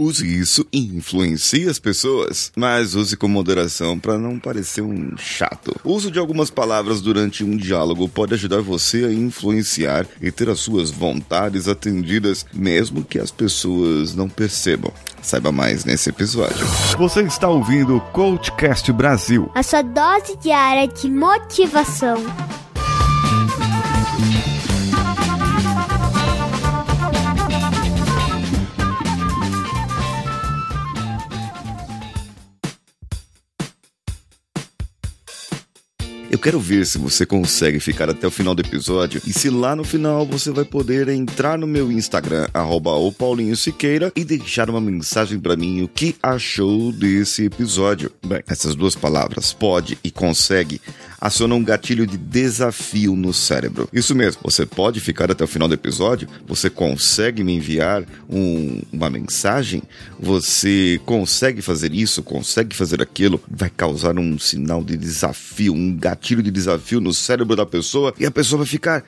use isso e influencie as pessoas, mas use com moderação para não parecer um chato. O uso de algumas palavras durante um diálogo pode ajudar você a influenciar e ter as suas vontades atendidas, mesmo que as pessoas não percebam. Saiba mais nesse episódio. Você está ouvindo o Coachcast Brasil. A sua dose diária de motivação. Eu quero ver se você consegue ficar até o final do episódio e se lá no final você vai poder entrar no meu Instagram, arroba o Paulinho Siqueira, e deixar uma mensagem para mim o que achou desse episódio. Bem, essas duas palavras, pode e consegue, acionam um gatilho de desafio no cérebro. Isso mesmo, você pode ficar até o final do episódio, você consegue me enviar um, uma mensagem, você consegue fazer isso, consegue fazer aquilo, vai causar um sinal de desafio, um gatilho de desafio no cérebro da pessoa e a pessoa vai ficar,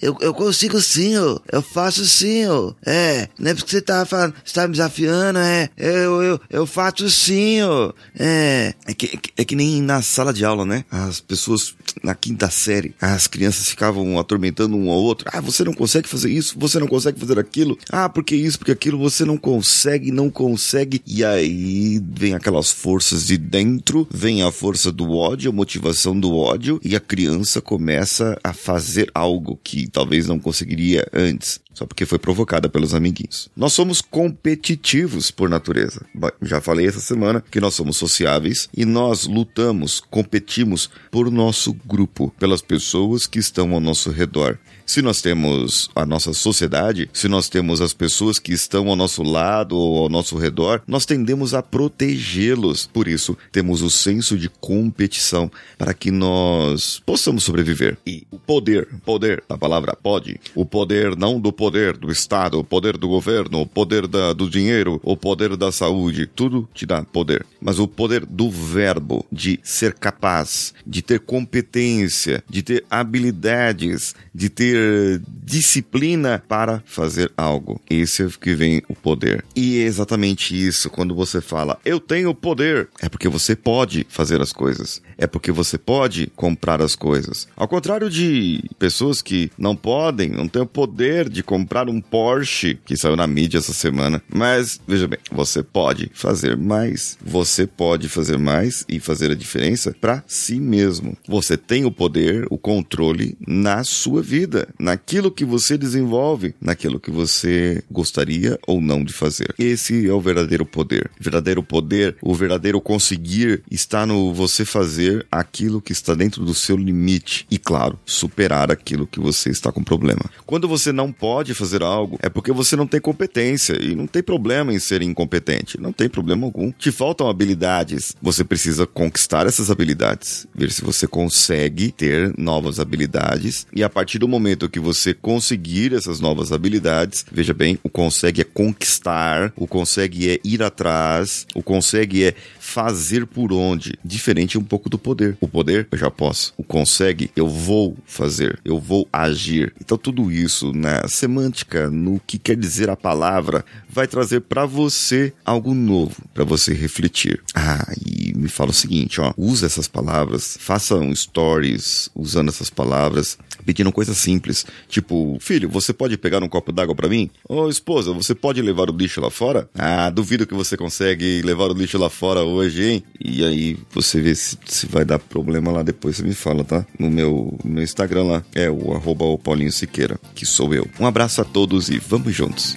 eu, eu consigo sim, ó. eu faço sim, ó. é, não é porque você tá falando, você tá me desafiando, é, eu, eu, eu faço sim, ó. é, é que, é que nem na sala de aula, né, as pessoas na quinta série, as crianças ficavam atormentando um ao outro, ah, você não consegue fazer isso, você não consegue fazer aquilo, ah, porque isso, porque aquilo, você não consegue, não consegue, e aí vem aquelas forças de dentro, vem a força do ódio, a motivação do ódio e a criança começa a fazer algo que talvez não conseguiria antes só porque foi provocada pelos amiguinhos. Nós somos competitivos por natureza. Já falei essa semana que nós somos sociáveis e nós lutamos, competimos por nosso grupo, pelas pessoas que estão ao nosso redor. Se nós temos a nossa sociedade, se nós temos as pessoas que estão ao nosso lado ou ao nosso redor, nós tendemos a protegê-los. Por isso, temos o senso de competição para que nós possamos sobreviver. E o poder, poder, a palavra pode, o poder não do poder do Estado, o poder do governo, o poder da, do dinheiro, o poder da saúde, tudo te dá poder. Mas o poder do verbo, de ser capaz, de ter competência, de ter habilidades, de ter ter disciplina para fazer algo. Esse é que vem o poder. E é exatamente isso quando você fala eu tenho poder, é porque você pode fazer as coisas. É porque você pode comprar as coisas. Ao contrário de pessoas que não podem, não têm o poder de comprar um Porsche que saiu na mídia essa semana. Mas veja bem, você pode fazer mais. Você pode fazer mais e fazer a diferença para si mesmo. Você tem o poder, o controle na sua vida naquilo que você desenvolve, naquilo que você gostaria ou não de fazer. Esse é o verdadeiro poder. O verdadeiro poder, o verdadeiro conseguir está no você fazer aquilo que está dentro do seu limite e, claro, superar aquilo que você está com problema. Quando você não pode fazer algo, é porque você não tem competência e não tem problema em ser incompetente. Não tem problema algum. Te faltam habilidades. Você precisa conquistar essas habilidades, ver se você consegue ter novas habilidades e a partir do momento que você conseguir essas novas habilidades, veja bem, o consegue é conquistar, o consegue é ir atrás, o consegue é fazer por onde. Diferente um pouco do poder. O poder, eu já posso. O consegue, eu vou fazer, eu vou agir. Então tudo isso na semântica, no que quer dizer a palavra, vai trazer para você algo novo, para você refletir. Ah, e me fala o seguinte, ó, usa essas palavras, faça um stories usando essas palavras, pedindo coisas simples, tipo, filho, você pode pegar um copo d'água para mim? Ô, esposa, você pode levar o lixo lá fora? Ah, duvido que você consegue levar o lixo lá fora hoje, hein? E aí você vê se, se vai dar problema lá depois, você me fala, tá? No meu, no meu Instagram lá, é o arroba o Paulinho Siqueira, que sou eu. Um abraço a todos e vamos juntos.